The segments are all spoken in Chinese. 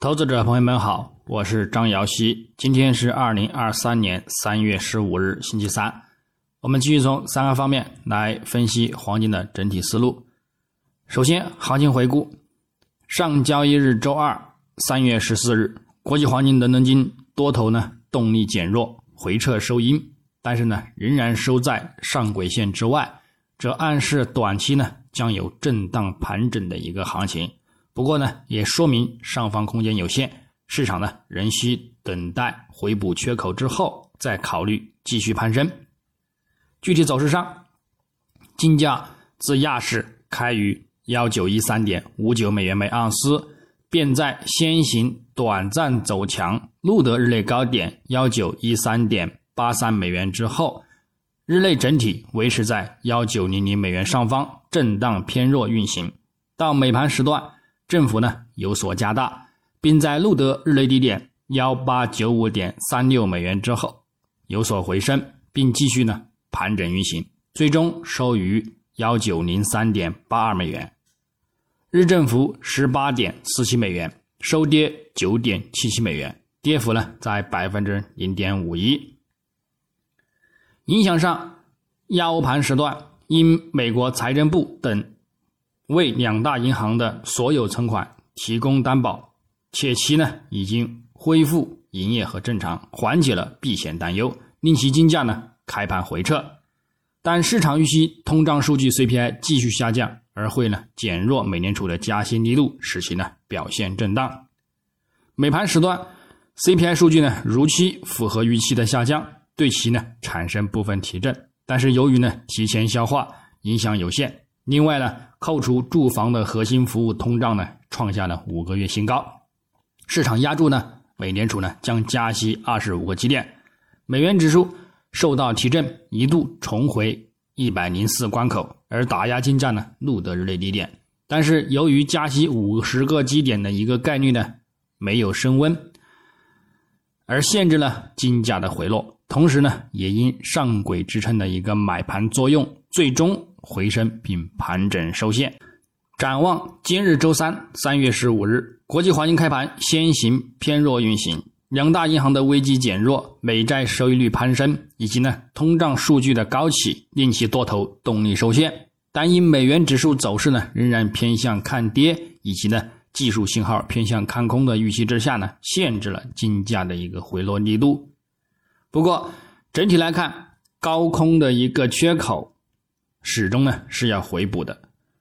投资者朋友们好，我是张瑶希。今天是二零二三年三月十五日，星期三。我们继续从三个方面来分析黄金的整体思路。首先，行情回顾：上交易日周二，三月十四日，国际黄金伦敦金多头呢动力减弱，回撤收阴，但是呢仍然收在上轨线之外，这暗示短期呢将有震荡盘整的一个行情。不过呢，也说明上方空间有限，市场呢仍需等待回补缺口之后再考虑继续攀升。具体走势上，金价自亚市开于幺九一三点五九美元每盎司，便在先行短暂走强，录得日内高点幺九一三点八三美元之后，日内整体维持在幺九零零美元上方震荡偏弱运行，到美盘时段。振幅呢有所加大，并在录得日内低点幺八九五点三六美元之后有所回升，并继续呢盘整运行，最终收于幺九零三点八二美元，日振幅十八点四七美元，收跌九点七七美元，跌幅呢在百分之零点五一。影响上，亚欧盘时段因美国财政部等。为两大银行的所有存款提供担保，且其呢已经恢复营业和正常，缓解了避险担忧，令其金价呢开盘回撤。但市场预期通胀数据 CPI 继续下降，而会呢减弱美联储的加息力度，使其呢表现震荡。美盘时段 CPI 数据呢如期符合预期的下降，对其呢产生部分提振，但是由于呢提前消化，影响有限。另外呢，扣除住房的核心服务通胀呢，创下了五个月新高。市场压住呢，美联储呢将加息二十五个基点，美元指数受到提振，一度重回一百零四关口，而打压金价呢录得日内低点。但是由于加息五十个基点的一个概率呢没有升温，而限制了金价的回落，同时呢也因上轨支撑的一个买盘作用，最终。回升并盘整收线。展望今日周三，三月十五日，国际黄金开盘先行偏弱运行，两大银行的危机减弱，美债收益率攀升，以及呢通胀数据的高企，令其多头动力受限。但因美元指数走势呢仍然偏向看跌，以及呢技术信号偏向看空的预期之下呢，限制了金价的一个回落力度。不过整体来看，高空的一个缺口。始终呢是要回补的，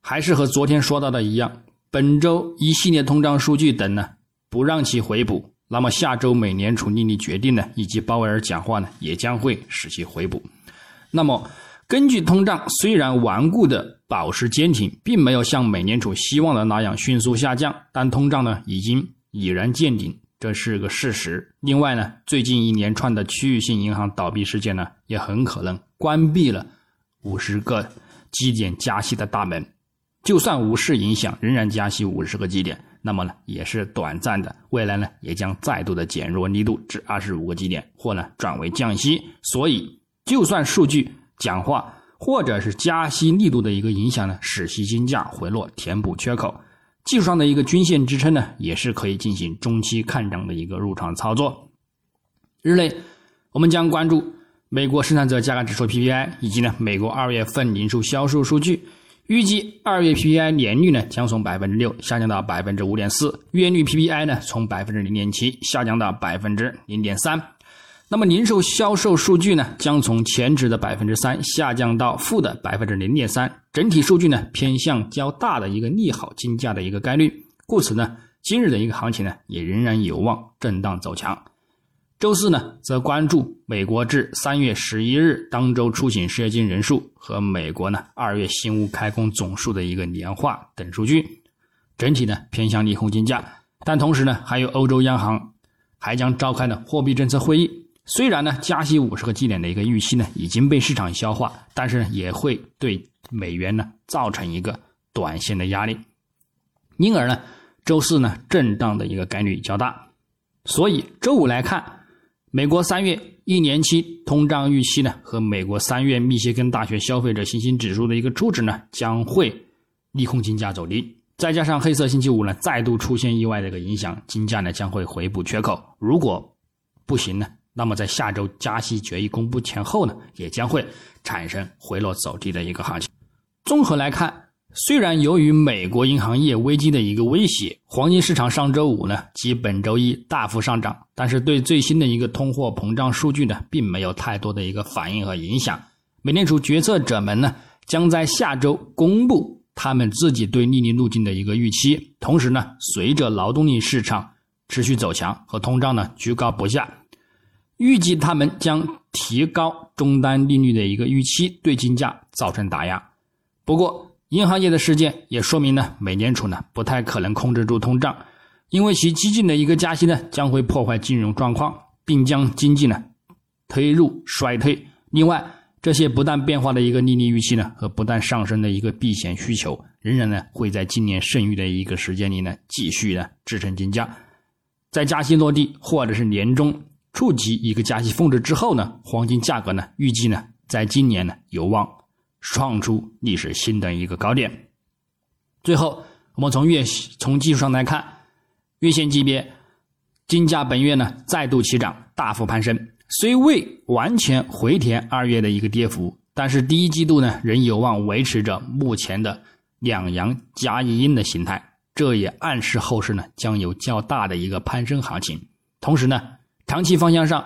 还是和昨天说到的一样，本周一系列通胀数据等呢不让其回补，那么下周美联储利率决定呢以及鲍威尔讲话呢也将会使其回补。那么根据通胀虽然顽固的保持坚挺，并没有像美联储希望的那样迅速下降，但通胀呢已经已然见顶，这是个事实。另外呢，最近一连串的区域性银行倒闭事件呢也很可能关闭了。五十个基点加息的大门，就算无视影响，仍然加息五十个基点，那么呢也是短暂的，未来呢也将再度的减弱力度至二十五个基点，或呢转为降息。所以，就算数据讲话或者是加息力度的一个影响呢，使其金价回落填补缺口，技术上的一个均线支撑呢，也是可以进行中期看涨的一个入场操作。日内，我们将关注。美国生产者价格指数 PPI 以及呢美国二月份零售销售数据，预计二月 PPI 年率呢将从百分之六下降到百分之五点四，月率 PPI 呢从百分之零点七下降到百分之零点三。那么零售销售数据呢将从前值的百分之三下降到负的百分之零点三，整体数据呢偏向较大的一个利好金价的一个概率，故此呢今日的一个行情呢也仍然有望震荡走强。周四呢，则关注美国至三月十一日当周出行失业金人数和美国呢二月新屋开工总数的一个年化等数据，整体呢偏向利空金价，但同时呢，还有欧洲央行还将召开的货币政策会议，虽然呢加息五十个基点的一个预期呢已经被市场消化，但是也会对美元呢造成一个短线的压力，因而呢周四呢震荡的一个概率较大，所以周五来看。美国三月一年期通胀预期呢，和美国三月密歇根大学消费者信心指数的一个初值呢，将会利空金价走低。再加上黑色星期五呢再度出现意外的一个影响，金价呢将会回补缺口。如果不行呢，那么在下周加息决议公布前后呢，也将会产生回落走低的一个行情。综合来看，虽然由于美国银行业危机的一个威胁，黄金市场上周五呢及本周一大幅上涨，但是对最新的一个通货膨胀数据呢，并没有太多的一个反应和影响。美联储决策者们呢，将在下周公布。他们自己对利率路径的一个预期，同时呢，随着劳动力市场持续走强和通胀呢居高不下，预计他们将提高终端利率的一个预期，对金价造成打压。不过，银行业的事件也说明呢，美联储呢不太可能控制住通胀，因为其激进的一个加息呢将会破坏金融状况，并将经济呢推入衰退。另外，这些不断变化的一个利率预期呢，和不断上升的一个避险需求，仍然呢会在今年剩余的一个时间里呢，继续呢支撑金价。在加息落地或者是年终触及一个加息峰值之后呢，黄金价格呢预计呢在今年呢有望创出历史新的一个高点。最后，我们从月从技术上来看，月线级别金价本月呢再度起涨，大幅攀升。虽未完全回填二月的一个跌幅，但是第一季度呢仍有望维持着目前的两阳加一阴的形态，这也暗示后市呢将有较大的一个攀升行情。同时呢，长期方向上，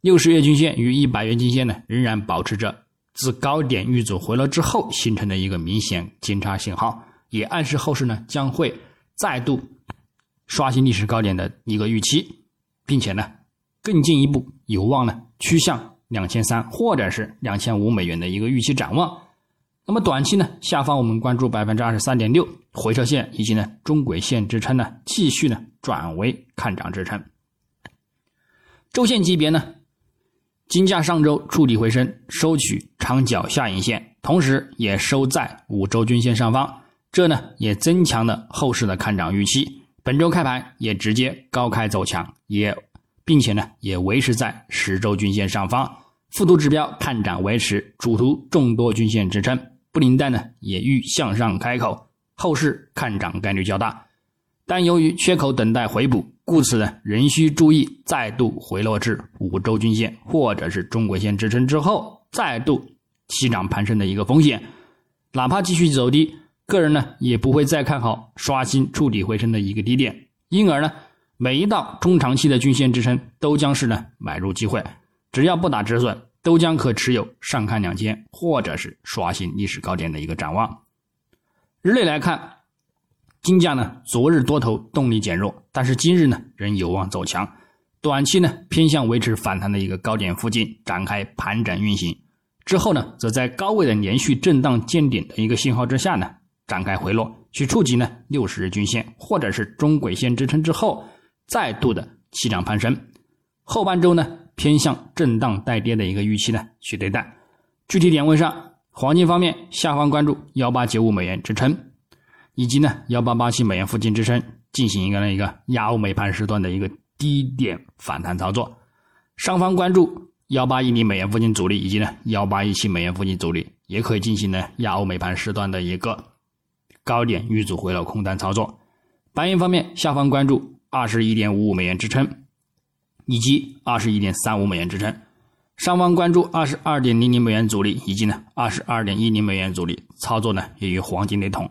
六十月均线与一百元均线呢仍然保持着自高点遇阻回落之后形成的一个明显金叉信号，也暗示后市呢将会再度刷新历史高点的一个预期，并且呢。更进一步有望呢趋向两千三或者是两千五美元的一个预期展望。那么短期呢下方我们关注百分之二十三点六回撤线以及呢中轨线支撑呢继续呢转为看涨支撑。周线级别呢，金价上周触底回升，收取长角下影线，同时也收在五周均线上方，这呢也增强了后市的看涨预期。本周开盘也直接高开走强，也。并且呢，也维持在十周均线上方，复图指标看涨维持，主图众多均线支撑，布林带呢也欲向上开口，后市看涨概率较大，但由于缺口等待回补，故此呢仍需注意再度回落至五周均线或者是中轨线支撑之后，再度起涨攀升的一个风险，哪怕继续走低，个人呢也不会再看好刷新触底回升的一个低点，因而呢。每一道中长期的均线支撑都将是呢买入机会，只要不打止损，都将可持有上看两千，或者是刷新历史高点的一个展望。日内来看，金价呢昨日多头动力减弱，但是今日呢仍有望走强，短期呢偏向维持反弹的一个高点附近展开盘整运行，之后呢则在高位的连续震荡见顶的一个信号之下呢展开回落，去触及呢六十日均线或者是中轨线支撑之后。再度的起涨攀升，后半周呢偏向震荡带跌的一个预期呢去对待。具体点位上，黄金方面下方关注幺八九五美元支撑，以及呢幺八八七美元附近支撑，进行一个那一个亚欧美盘时段的一个低点反弹操作。上方关注幺八一零美元附近阻力，以及呢幺八一七美元附近阻力，也可以进行呢亚欧美盘时段的一个高点遇阻回落空单操作。白银方面下方关注。二十一点五五美元支撑，以及二十一点三五美元支撑，上方关注二十二点零零美元阻力，以及呢二十二点一零美元阻力，操作呢也与黄金雷同。